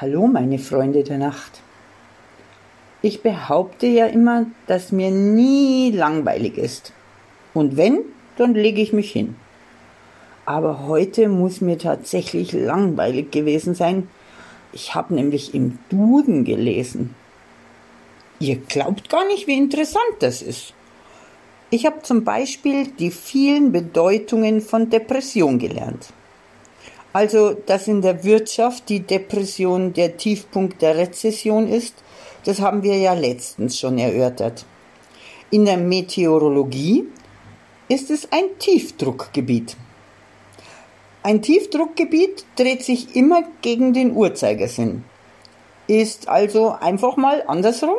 Hallo, meine Freunde der Nacht. Ich behaupte ja immer, dass mir nie langweilig ist. Und wenn, dann lege ich mich hin. Aber heute muss mir tatsächlich langweilig gewesen sein. Ich habe nämlich im Duden gelesen. Ihr glaubt gar nicht, wie interessant das ist. Ich habe zum Beispiel die vielen Bedeutungen von Depression gelernt. Also, dass in der Wirtschaft die Depression der Tiefpunkt der Rezession ist, das haben wir ja letztens schon erörtert. In der Meteorologie ist es ein Tiefdruckgebiet. Ein Tiefdruckgebiet dreht sich immer gegen den Uhrzeigersinn. Ist also einfach mal andersrum.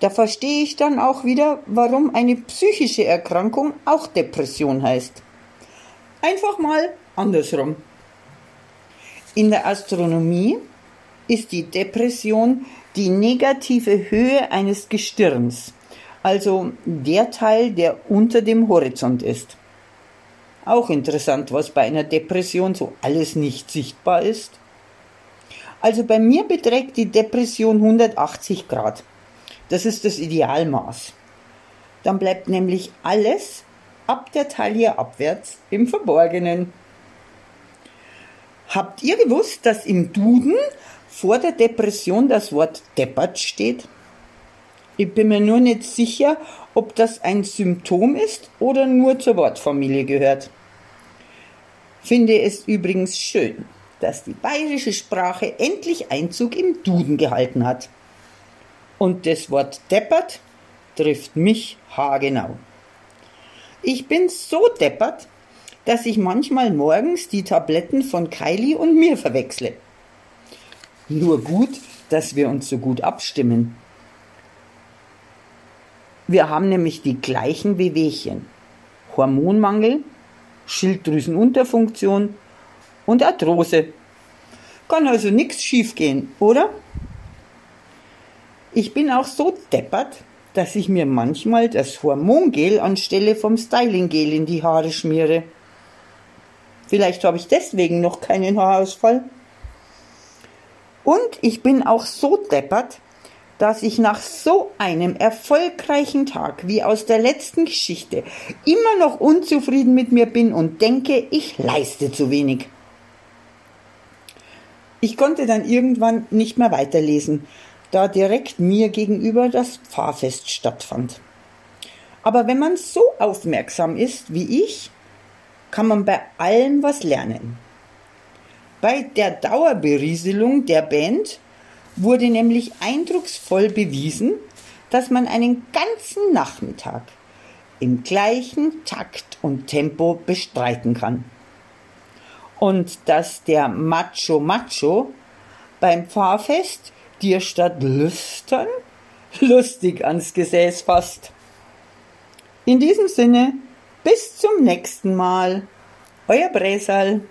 Da verstehe ich dann auch wieder, warum eine psychische Erkrankung auch Depression heißt. Einfach mal andersrum. In der Astronomie ist die Depression die negative Höhe eines Gestirns, also der Teil, der unter dem Horizont ist. Auch interessant, was bei einer Depression so alles nicht sichtbar ist. Also bei mir beträgt die Depression 180 Grad. Das ist das Idealmaß. Dann bleibt nämlich alles ab der Taille abwärts im Verborgenen. Habt ihr gewusst, dass im Duden vor der Depression das Wort deppert steht? Ich bin mir nur nicht sicher, ob das ein Symptom ist oder nur zur Wortfamilie gehört. Finde es übrigens schön, dass die bayerische Sprache endlich Einzug im Duden gehalten hat. Und das Wort deppert trifft mich haargenau. Ich bin so deppert, dass ich manchmal morgens die Tabletten von Kylie und mir verwechsle. Nur gut, dass wir uns so gut abstimmen. Wir haben nämlich die gleichen Wehwehchen. Hormonmangel, Schilddrüsenunterfunktion und Arthrose. Kann also nichts schiefgehen, oder? Ich bin auch so deppert, dass ich mir manchmal das Hormongel anstelle vom Stylinggel in die Haare schmiere. Vielleicht habe ich deswegen noch keinen Haarausfall. Und ich bin auch so deppert, dass ich nach so einem erfolgreichen Tag wie aus der letzten Geschichte immer noch unzufrieden mit mir bin und denke, ich leiste zu wenig. Ich konnte dann irgendwann nicht mehr weiterlesen, da direkt mir gegenüber das Pfarrfest stattfand. Aber wenn man so aufmerksam ist wie ich, kann man bei allem was lernen. Bei der Dauerberieselung der Band wurde nämlich eindrucksvoll bewiesen, dass man einen ganzen Nachmittag im gleichen Takt und Tempo bestreiten kann. Und dass der Macho Macho beim Pfarrfest dir statt lüstern lustig ans Gesäß fasst. In diesem Sinne bis zum nächsten Mal. Euer Bresal.